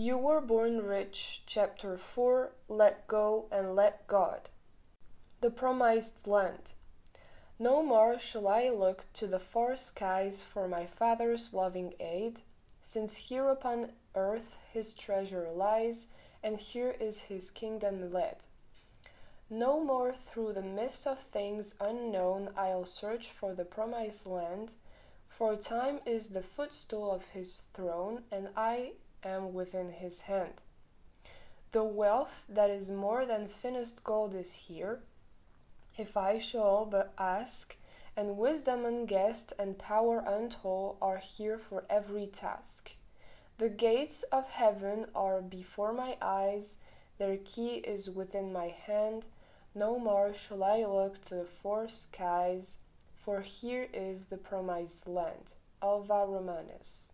You Were Born Rich, Chapter 4 Let Go and Let God. The Promised Land. No more shall I look to the far skies for my Father's loving aid, since here upon earth his treasure lies, and here is his kingdom led. No more through the mist of things unknown I'll search for the promised land, for time is the footstool of his throne, and I am within his hand. The wealth that is more than finest gold is here, if I shall but ask, and wisdom unguessed and power untold are here for every task. The gates of heaven are before my eyes, their key is within my hand. No more shall I look to the four skies, for here is the promised land. Alva Romanes.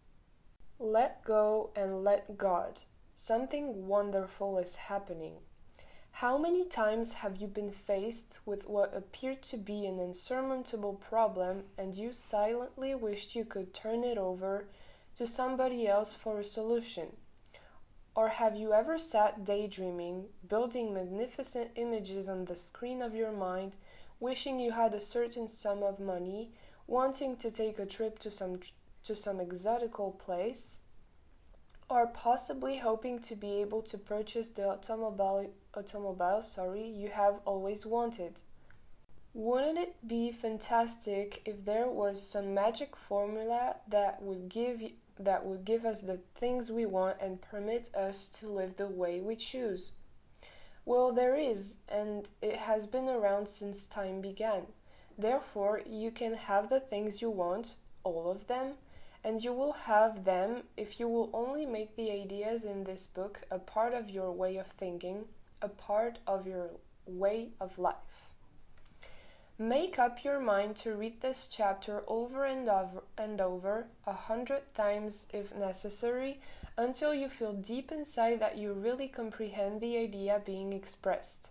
Let go and let God. Something wonderful is happening. How many times have you been faced with what appeared to be an insurmountable problem and you silently wished you could turn it over to somebody else for a solution? Or have you ever sat daydreaming, building magnificent images on the screen of your mind, wishing you had a certain sum of money, wanting to take a trip to some to some exotical place, or possibly hoping to be able to purchase the automobile, automobile sorry, you have always wanted. Wouldn't it be fantastic if there was some magic formula that would give that would give us the things we want and permit us to live the way we choose? Well, there is, and it has been around since time began. Therefore, you can have the things you want, all of them, and you will have them if you will only make the ideas in this book a part of your way of thinking, a part of your way of life. Make up your mind to read this chapter over and over and over a hundred times if necessary until you feel deep inside that you really comprehend the idea being expressed.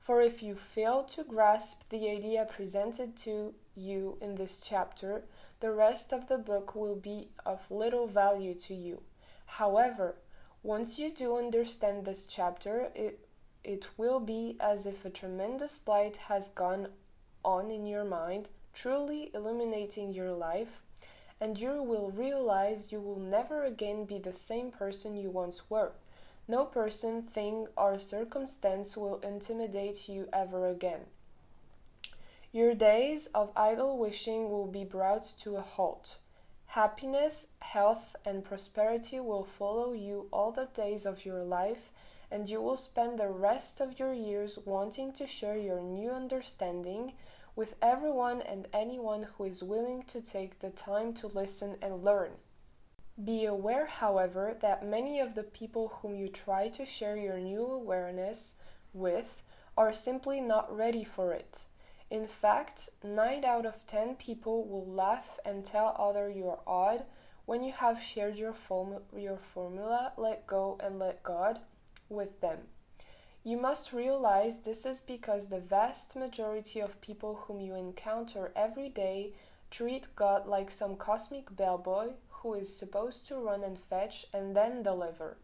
For if you fail to grasp the idea presented to you in this chapter, the rest of the book will be of little value to you. However, once you do understand this chapter, it, it will be as if a tremendous light has gone on in your mind, truly illuminating your life, and you will realize you will never again be the same person you once were. No person, thing, or circumstance will intimidate you ever again. Your days of idle wishing will be brought to a halt. Happiness, health, and prosperity will follow you all the days of your life, and you will spend the rest of your years wanting to share your new understanding with everyone and anyone who is willing to take the time to listen and learn. Be aware, however, that many of the people whom you try to share your new awareness with are simply not ready for it. In fact, 9 out of 10 people will laugh and tell other you're odd when you have shared your, form- your formula, let go and let God, with them. You must realize this is because the vast majority of people whom you encounter every day treat God like some cosmic bellboy who is supposed to run and fetch and then deliver.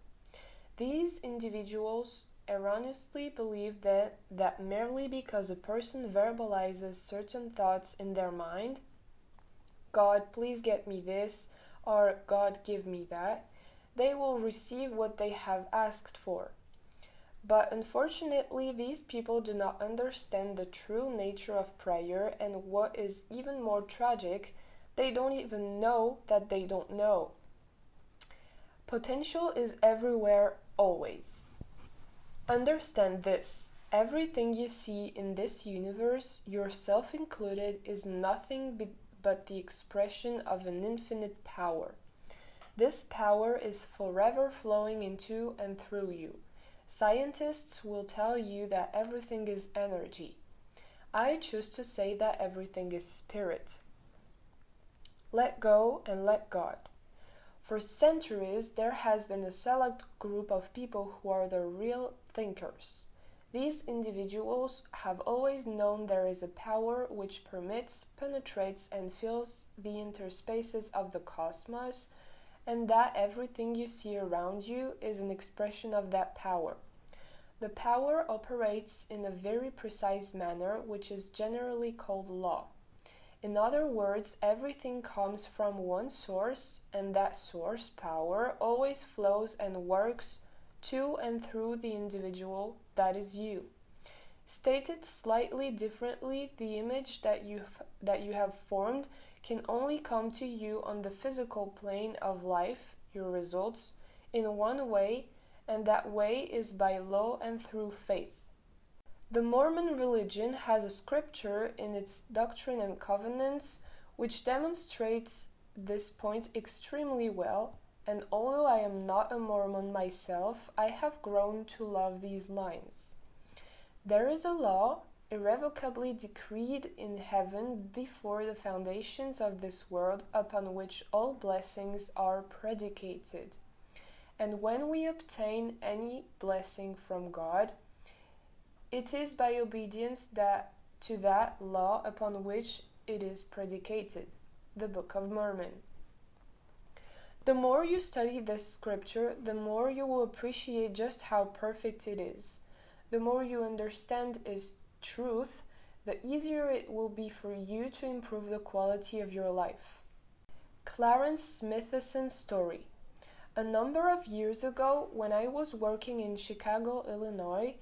These individuals erroneously believe that, that merely because a person verbalizes certain thoughts in their mind, God, please get me this, or God, give me that, they will receive what they have asked for. But unfortunately, these people do not understand the true nature of prayer, and what is even more tragic, they don't even know that they don't know. Potential is everywhere, always. Understand this everything you see in this universe, yourself included, is nothing be- but the expression of an infinite power. This power is forever flowing into and through you. Scientists will tell you that everything is energy. I choose to say that everything is spirit. Let go and let God. For centuries, there has been a select group of people who are the real thinkers. These individuals have always known there is a power which permits, penetrates, and fills the interspaces of the cosmos, and that everything you see around you is an expression of that power. The power operates in a very precise manner, which is generally called law. In other words, everything comes from one source, and that source, power, always flows and works to and through the individual, that is you. Stated slightly differently, the image that you that you have formed can only come to you on the physical plane of life, your results, in one way, and that way is by law and through faith. The Mormon religion has a scripture in its Doctrine and Covenants which demonstrates this point extremely well, and although I am not a Mormon myself, I have grown to love these lines. There is a law irrevocably decreed in heaven before the foundations of this world upon which all blessings are predicated. And when we obtain any blessing from God, it is by obedience that to that law upon which it is predicated, the Book of Mormon. The more you study this scripture, the more you will appreciate just how perfect it is. The more you understand its truth, the easier it will be for you to improve the quality of your life. Clarence Smithson's story. A number of years ago, when I was working in Chicago, Illinois,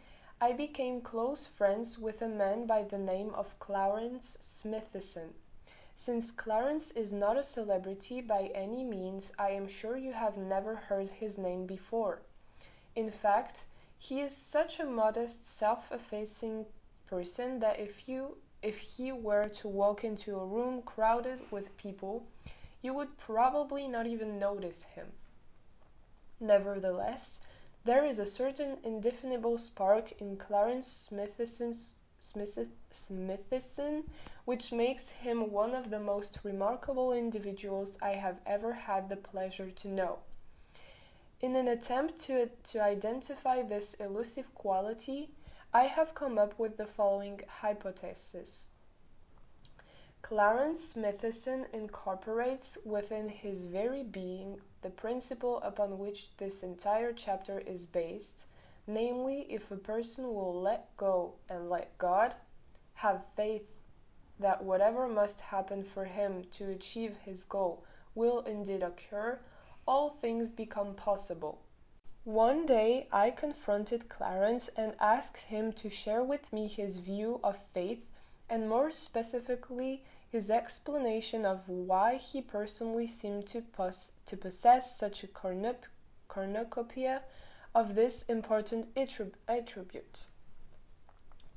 I became close friends with a man by the name of Clarence Smithson. Since Clarence is not a celebrity by any means, I am sure you have never heard his name before. In fact, he is such a modest, self effacing person that if you if he were to walk into a room crowded with people, you would probably not even notice him. Nevertheless, there is a certain indefinable spark in Clarence Smithson's Smithson, which makes him one of the most remarkable individuals I have ever had the pleasure to know. In an attempt to, to identify this elusive quality, I have come up with the following hypothesis. Clarence Smithson incorporates within his very being the principle upon which this entire chapter is based, namely, if a person will let go and let God, have faith that whatever must happen for him to achieve his goal will indeed occur, all things become possible. One day I confronted Clarence and asked him to share with me his view of faith and more specifically his explanation of why he personally seemed to, pos- to possess such a cornup- cornucopia of this important attribute.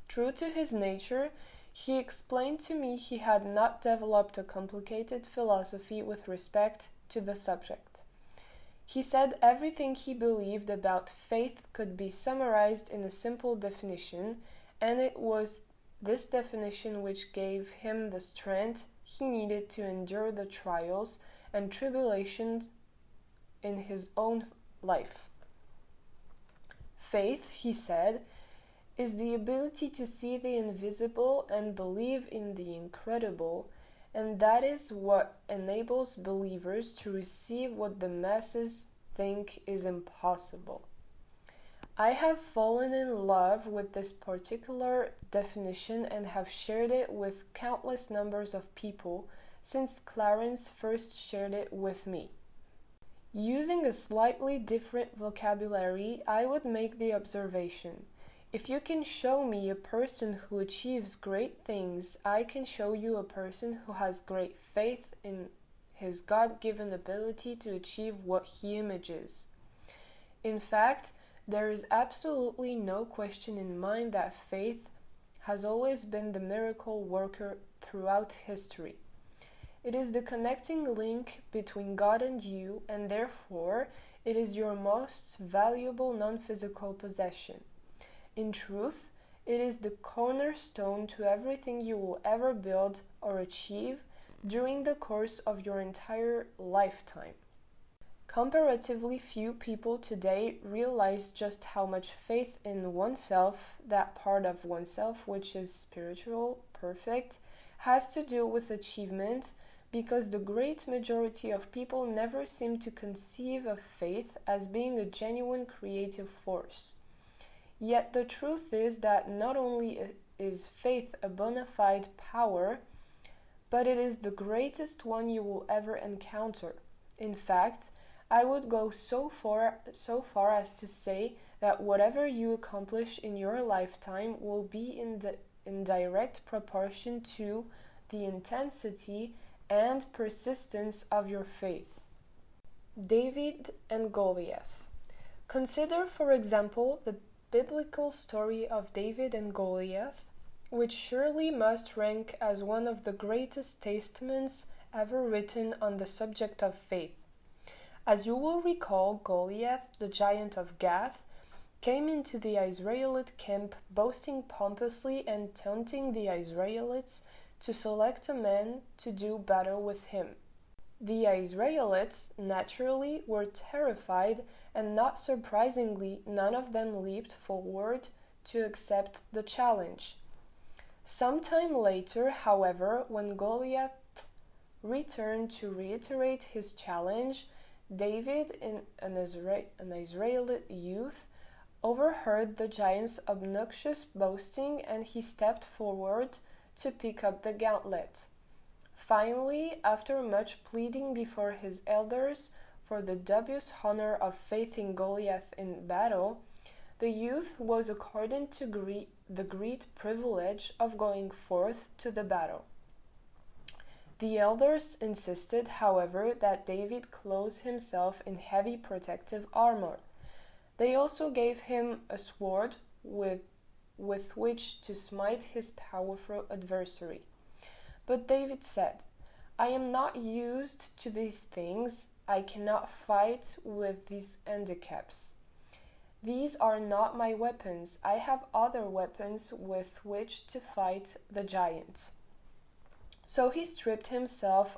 True to his nature, he explained to me he had not developed a complicated philosophy with respect to the subject. He said everything he believed about faith could be summarized in a simple definition, and it was this definition which gave him the strength he needed to endure the trials and tribulations in his own life. Faith, he said, is the ability to see the invisible and believe in the incredible and that is what enables believers to receive what the masses think is impossible. I have fallen in love with this particular definition and have shared it with countless numbers of people since Clarence first shared it with me. Using a slightly different vocabulary, I would make the observation if you can show me a person who achieves great things, I can show you a person who has great faith in his God given ability to achieve what he images. In fact, there is absolutely no question in mind that faith has always been the miracle worker throughout history. It is the connecting link between God and you, and therefore it is your most valuable non physical possession. In truth, it is the cornerstone to everything you will ever build or achieve during the course of your entire lifetime. Comparatively few people today realize just how much faith in oneself, that part of oneself which is spiritual, perfect, has to do with achievement, because the great majority of people never seem to conceive of faith as being a genuine creative force. Yet the truth is that not only is faith a bona fide power, but it is the greatest one you will ever encounter. In fact, I would go so far so far as to say that whatever you accomplish in your lifetime will be in, di- in direct proportion to the intensity and persistence of your faith. David and Goliath. Consider, for example, the biblical story of David and Goliath, which surely must rank as one of the greatest testaments ever written on the subject of faith. As you will recall, Goliath, the giant of Gath, came into the Israelite camp boasting pompously and taunting the Israelites to select a man to do battle with him. The Israelites, naturally, were terrified, and not surprisingly, none of them leaped forward to accept the challenge. Some time later, however, when Goliath returned to reiterate his challenge, David, an, Isra- an Israelite youth, overheard the giant's obnoxious boasting and he stepped forward to pick up the gauntlet. Finally, after much pleading before his elders for the dubious honor of facing Goliath in battle, the youth was accorded to greet the great privilege of going forth to the battle. The elders insisted, however, that David clothe himself in heavy protective armor. They also gave him a sword with with which to smite his powerful adversary. But David said, I am not used to these things. I cannot fight with these handicaps. These are not my weapons. I have other weapons with which to fight the giants. So he stripped himself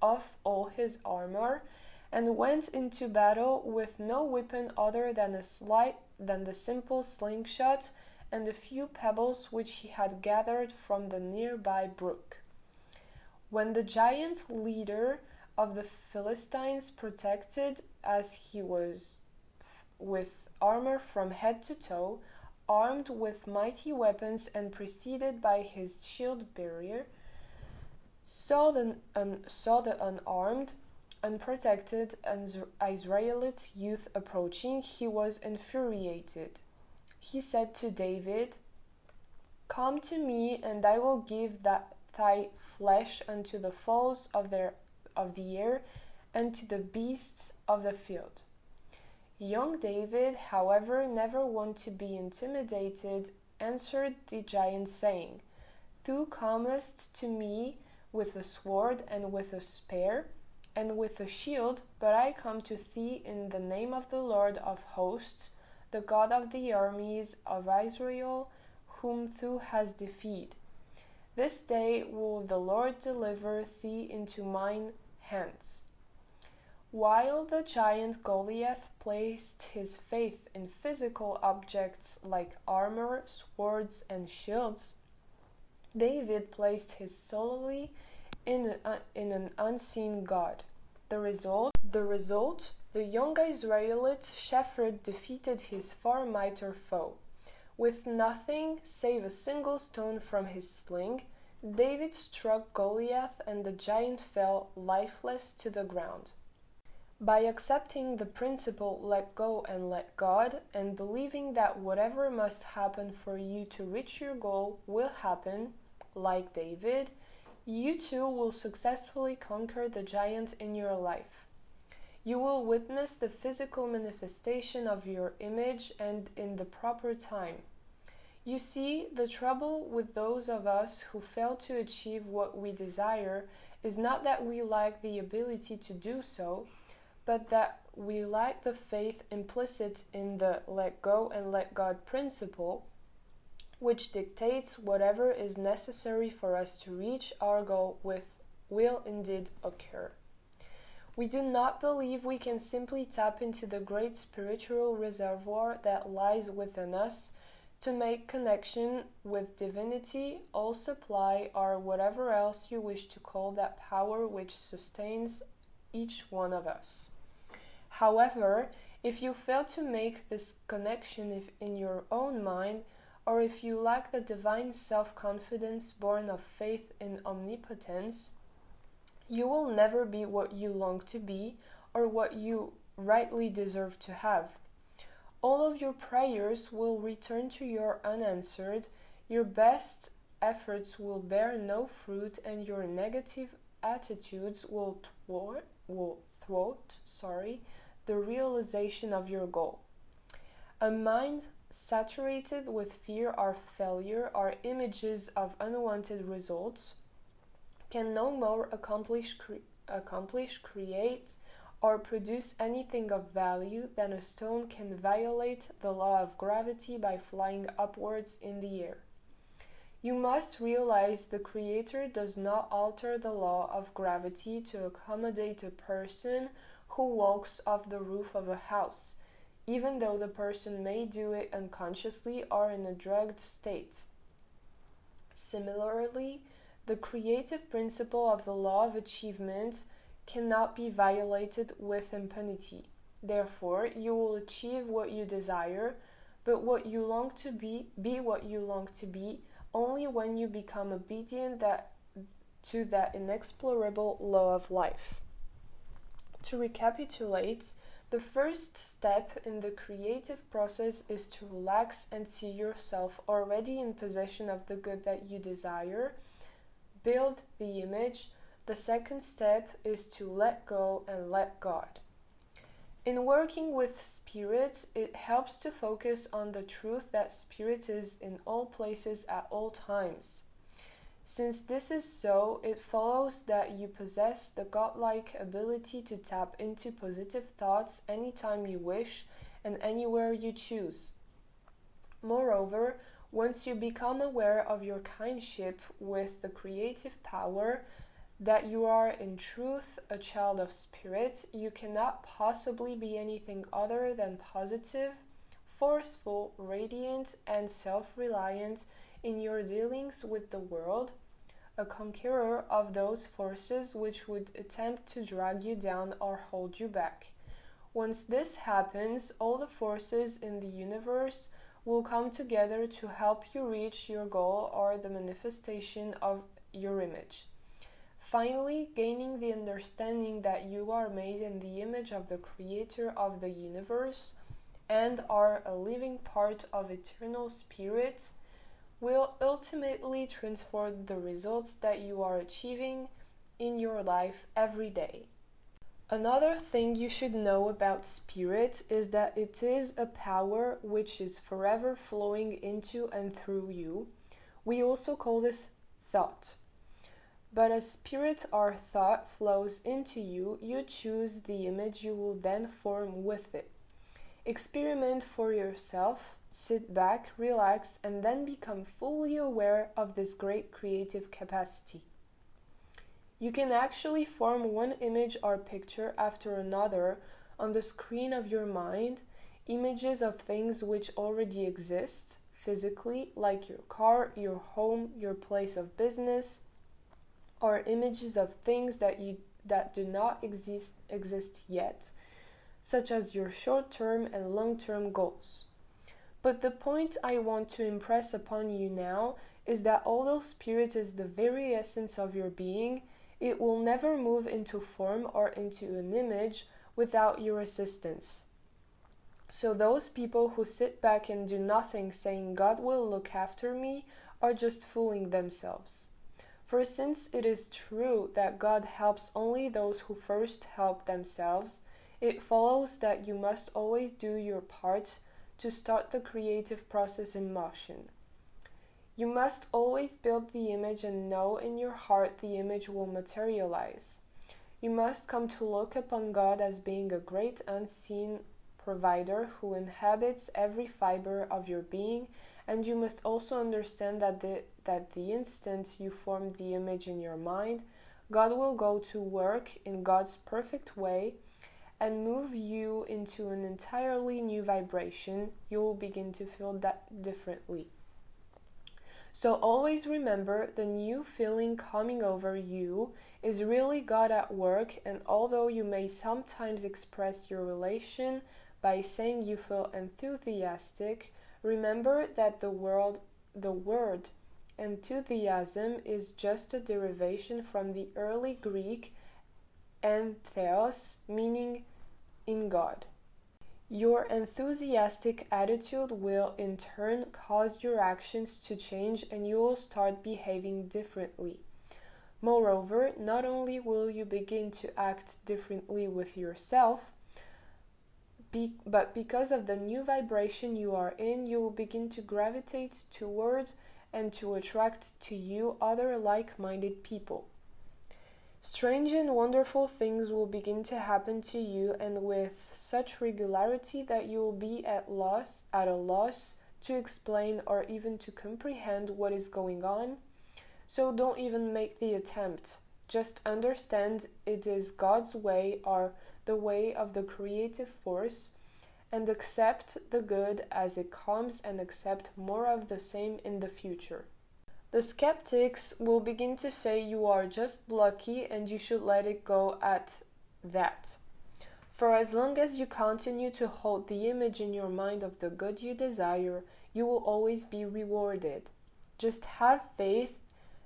of all his armor and went into battle with no weapon other than a slight than the simple slingshot and a few pebbles which he had gathered from the nearby brook. When the giant leader of the Philistines, protected as he was with armor from head to toe, armed with mighty weapons and preceded by his shield bearer, saw the, un, saw the unarmed, unprotected Israelite youth approaching, he was infuriated. He said to David, Come to me, and I will give that thy flesh unto the fowls of, their, of the air and to the beasts of the field. Young David, however, never one to be intimidated, answered the giant, saying, Thou comest to me with a sword and with a spear and with a shield, but I come to thee in the name of the Lord of hosts, the God of the armies of Israel, whom thou hast defeated. This day will the Lord deliver thee into mine hands. While the giant Goliath placed his faith in physical objects like armor, swords, and shields, David placed his solely in, a, in an unseen God. The result, the result, the young Israelite shepherd defeated his far mightier foe. With nothing save a single stone from his sling, David struck Goliath and the giant fell lifeless to the ground. By accepting the principle let go and let God, and believing that whatever must happen for you to reach your goal will happen, like David, you too will successfully conquer the giant in your life. You will witness the physical manifestation of your image and in the proper time. You see, the trouble with those of us who fail to achieve what we desire is not that we lack the ability to do so, but that we lack the faith implicit in the let go and let God principle which dictates whatever is necessary for us to reach our goal with will indeed occur. We do not believe we can simply tap into the great spiritual reservoir that lies within us to make connection with divinity, all supply, or whatever else you wish to call that power which sustains each one of us. However, if you fail to make this connection in your own mind, or if you lack the divine self confidence born of faith in omnipotence, you will never be what you long to be or what you rightly deserve to have. All of your prayers will return to you unanswered, your best efforts will bear no fruit, and your negative attitudes will thwart, will thwart sorry, the realization of your goal. A mind saturated with fear or failure or images of unwanted results can no more accomplish, cre- accomplish, create, or produce anything of value than a stone can violate the law of gravity by flying upwards in the air. You must realize the Creator does not alter the law of gravity to accommodate a person who walks off the roof of a house, even though the person may do it unconsciously or in a drugged state. Similarly, the creative principle of the law of achievement cannot be violated with impunity. Therefore, you will achieve what you desire, but what you long to be, be what you long to be, only when you become obedient that, to that inexplorable law of life. To recapitulate, the first step in the creative process is to relax and see yourself already in possession of the good that you desire build the image, the second step is to let go and let God. In working with spirit, it helps to focus on the truth that spirit is in all places at all times. Since this is so, it follows that you possess the godlike ability to tap into positive thoughts anytime you wish and anywhere you choose. Moreover, once you become aware of your kindship with the creative power, that you are in truth a child of spirit, you cannot possibly be anything other than positive, forceful, radiant, and self reliant in your dealings with the world, a conqueror of those forces which would attempt to drag you down or hold you back. Once this happens, all the forces in the universe will come together to help you reach your goal or the manifestation of your image. Finally, gaining the understanding that you are made in the image of the Creator of the universe and are a living part of eternal spirit will ultimately transform the results that you are achieving in your life every day. Another thing you should know about spirit is that it is a power which is forever flowing into and through you. We also call this thought. But as spirit or thought flows into you, you choose the image you will then form with it. Experiment for yourself, sit back, relax, and then become fully aware of this great creative capacity. You can actually form one image or picture after another on the screen of your mind, images of things which already exist physically, like your car, your home, your place of business, or images of things that you that do not exist exist yet, such as your short-term and long-term goals. But the point I want to impress upon you now is that although spirit is the very essence of your being, it will never move into form or into an image without your assistance. So, those people who sit back and do nothing, saying, God will look after me, are just fooling themselves. For since it is true that God helps only those who first help themselves, it follows that you must always do your part to start the creative process in motion. You must always build the image and know in your heart the image will materialize. You must come to look upon God as being a great unseen provider who inhabits every fiber of your being, and you must also understand that the, that the instant you form the image in your mind, God will go to work in God's perfect way, and move you into an entirely new vibration, you will begin to feel that differently. So always remember the new feeling coming over you is really God at work, and although you may sometimes express your relation by saying you feel enthusiastic, remember that the world the word enthusiasm is just a derivation from the early Greek entheos, meaning in God. Your enthusiastic attitude will in turn cause your actions to change and you will start behaving differently. Moreover, not only will you begin to act differently with yourself, be- but because of the new vibration you are in, you will begin to gravitate towards and to attract to you other like minded people. Strange and wonderful things will begin to happen to you, and with such regularity that you will be at loss, at a loss to explain or even to comprehend what is going on. So don't even make the attempt. Just understand it is God's way or the way of the creative force, and accept the good as it comes and accept more of the same in the future. The skeptics will begin to say you are just lucky and you should let it go at that. For as long as you continue to hold the image in your mind of the good you desire, you will always be rewarded. Just have faith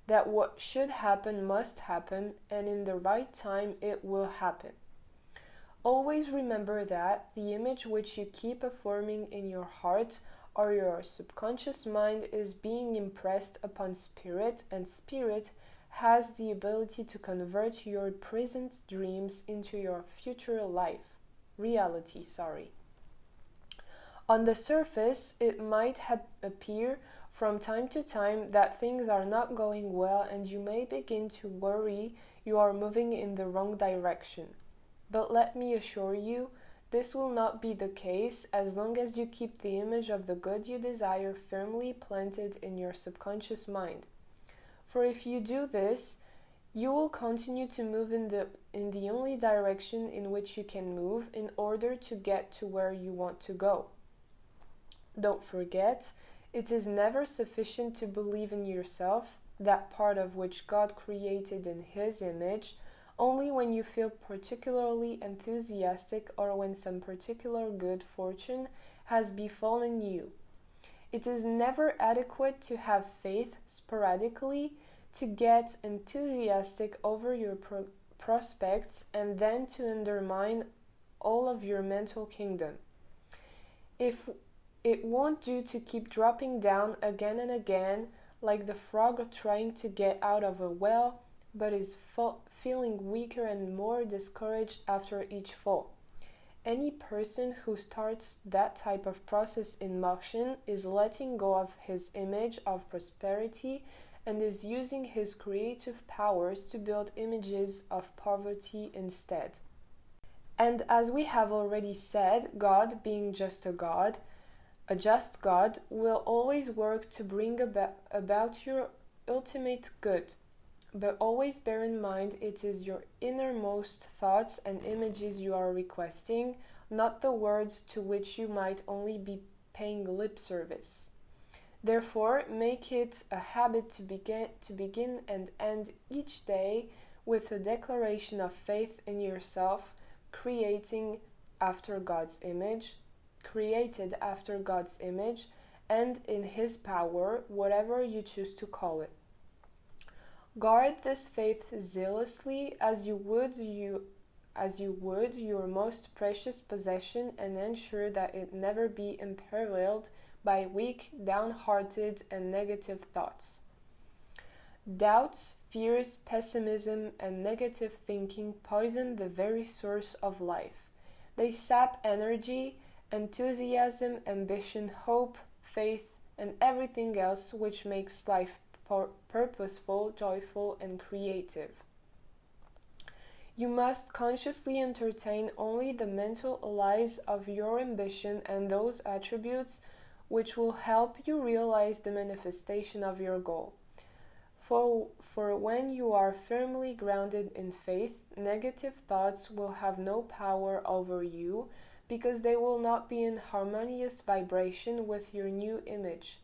that what should happen must happen, and in the right time it will happen. Always remember that the image which you keep affirming in your heart or your subconscious mind is being impressed upon spirit, and spirit has the ability to convert your present dreams into your future life. Reality sorry. On the surface it might have appear from time to time that things are not going well and you may begin to worry you are moving in the wrong direction. But let me assure you this will not be the case as long as you keep the image of the good you desire firmly planted in your subconscious mind. For if you do this, you will continue to move in the in the only direction in which you can move in order to get to where you want to go. Don't forget, it is never sufficient to believe in yourself, that part of which God created in his image only when you feel particularly enthusiastic or when some particular good fortune has befallen you. It is never adequate to have faith sporadically to get enthusiastic over your pro- prospects and then to undermine all of your mental kingdom. If it won't do to keep dropping down again and again, like the frog trying to get out of a well, but is fo- feeling weaker and more discouraged after each fall. Any person who starts that type of process in motion is letting go of his image of prosperity and is using his creative powers to build images of poverty instead. And as we have already said, God, being just a God, a just God, will always work to bring about, your ultimate good but always bear in mind it is your innermost thoughts and images you are requesting, not the words to which you might only be paying lip service. Therefore, make it a habit to begin, to begin and end each day with a declaration of faith in yourself, creating after God's image, created after God's image, and in His power, whatever you choose to call it. Guard this faith zealously as you would you as you would your most precious possession and ensure that it never be imperiled by weak, downhearted, and negative thoughts. Doubts, fears, pessimism, and negative thinking poison the very source of life. They sap energy, enthusiasm, ambition, hope, faith, and everything else which makes life purposeful, joyful, and creative. You must consciously entertain only the mental allies of your ambition and those attributes which will help you realize the manifestation of your goal. For, for when you are firmly grounded in faith, negative thoughts will have no power over you because they will not be in harmonious vibration with your new image.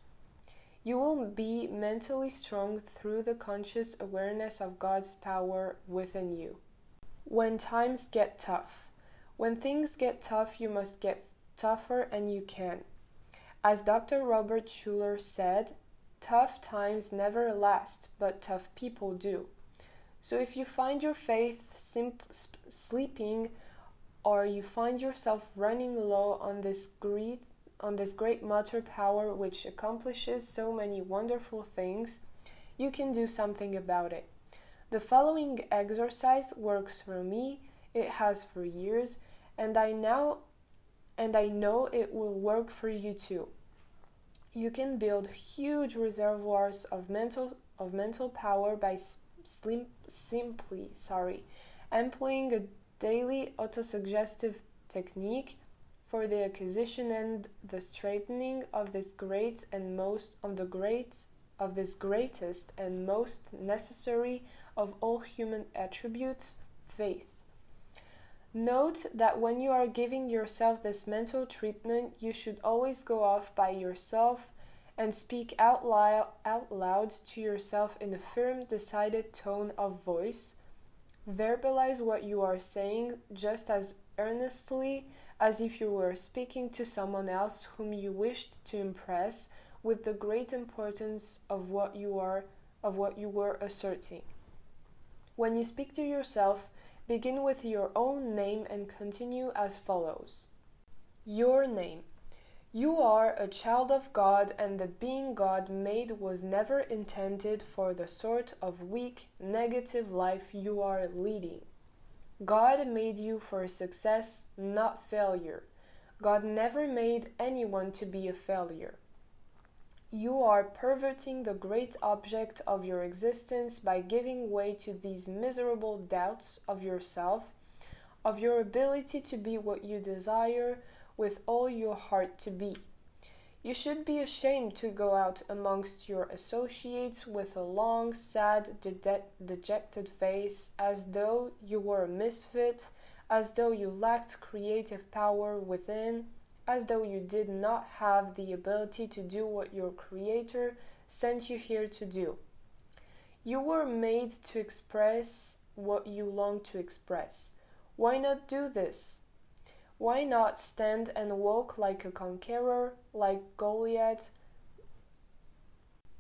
You will be mentally strong through the conscious awareness of God's power within you. When times get tough, when things get tough, you must get tougher and you can. As Dr. Robert Schuller said, tough times never last, but tough people do. So if you find your faith simp- sleeping or you find yourself running low on this great on this great motor power which accomplishes so many wonderful things, you can do something about it. The following exercise works for me, it has for years, and I now and I know it will work for you too. You can build huge reservoirs of mental of mental power by slim, simply, sorry, employing a daily autosuggestive technique for the acquisition and the straightening of this great and most of the great of this greatest and most necessary of all human attributes, faith. Note that when you are giving yourself this mental treatment, you should always go off by yourself and speak out loud, out loud to yourself in a firm, decided tone of voice Verbalize what you are saying just as earnestly as if you were speaking to someone else whom you wished to impress with the great importance of what you are of what you were asserting. When you speak to yourself, begin with your own name and continue as follows. Your name you are a child of God, and the being God made was never intended for the sort of weak, negative life you are leading. God made you for success, not failure. God never made anyone to be a failure. You are perverting the great object of your existence by giving way to these miserable doubts of yourself, of your ability to be what you desire with all your heart to be. You should be ashamed to go out amongst your associates with a long, sad, de- dejected face, as though you were a misfit, as though you lacked creative power within, as though you did not have the ability to do what your Creator sent you here to do. You were made to express what you long to express. Why not do this? Why not stand and walk like a conqueror, like Goliath,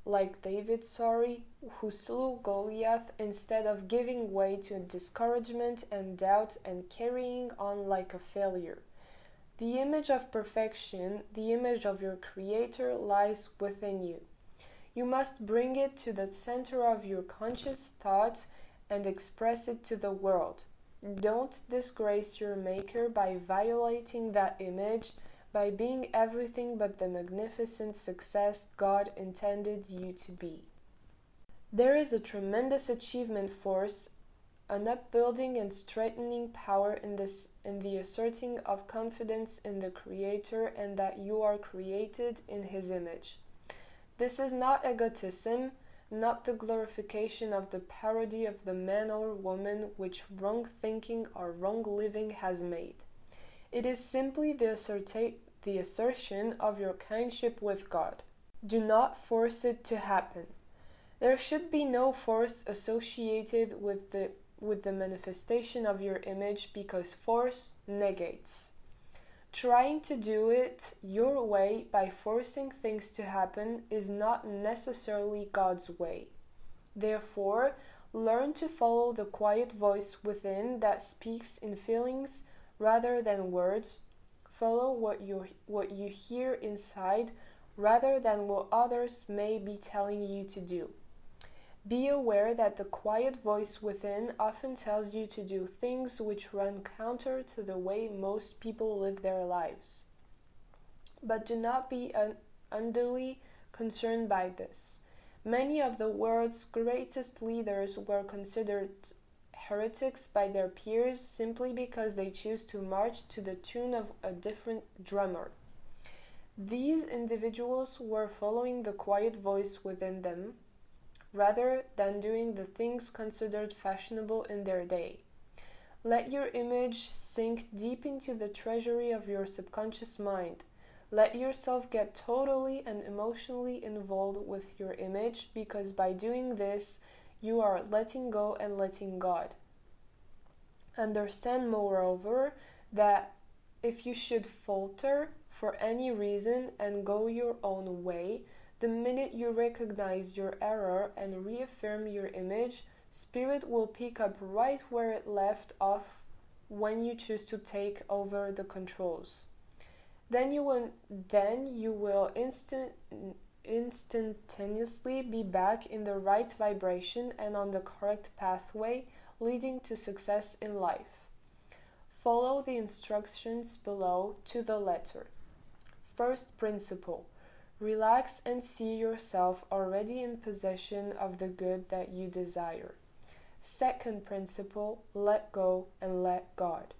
like David, sorry, who slew Goliath instead of giving way to discouragement and doubt and carrying on like a failure? The image of perfection, the image of your Creator, lies within you. You must bring it to the center of your conscious thoughts and express it to the world. Don't disgrace your Maker by violating that image, by being everything but the magnificent success God intended you to be. There is a tremendous achievement force, an upbuilding and strengthening power in this in the asserting of confidence in the Creator and that you are created in His image. This is not egotism, not the glorification of the parody of the man or woman which wrong thinking or wrong living has made. It is simply the, asserta- the assertion of your kinship with God. Do not force it to happen. There should be no force associated with the with the manifestation of your image because force negates. Trying to do it your way by forcing things to happen is not necessarily God's way. Therefore, learn to follow the quiet voice within that speaks in feelings rather than words. Follow what you what you hear inside rather than what others may be telling you to do. Be aware that the quiet voice within often tells you to do things which run counter to the way most people live their lives. But do not be un- unduly concerned by this. Many of the world's greatest leaders were considered heretics by their peers simply because they choose to march to the tune of a different drummer. These individuals were following the quiet voice within them rather than doing the things considered fashionable in their day. Let your image sink deep into the treasury of your subconscious mind. Let yourself get totally and emotionally involved with your image because by doing this, you are letting go and letting God. Understand, moreover, that if you should falter for any reason and go your own way, the minute you recognize your error and reaffirm your image, Spirit will pick up right where it left off when you choose to take over the controls. Then you will then you will instant instantaneously be back in the right vibration and on the correct pathway leading to success in life. Follow the instructions below to the letter. First principle Relax and see yourself already in possession of the good that you desire. Second principle Let go and let God.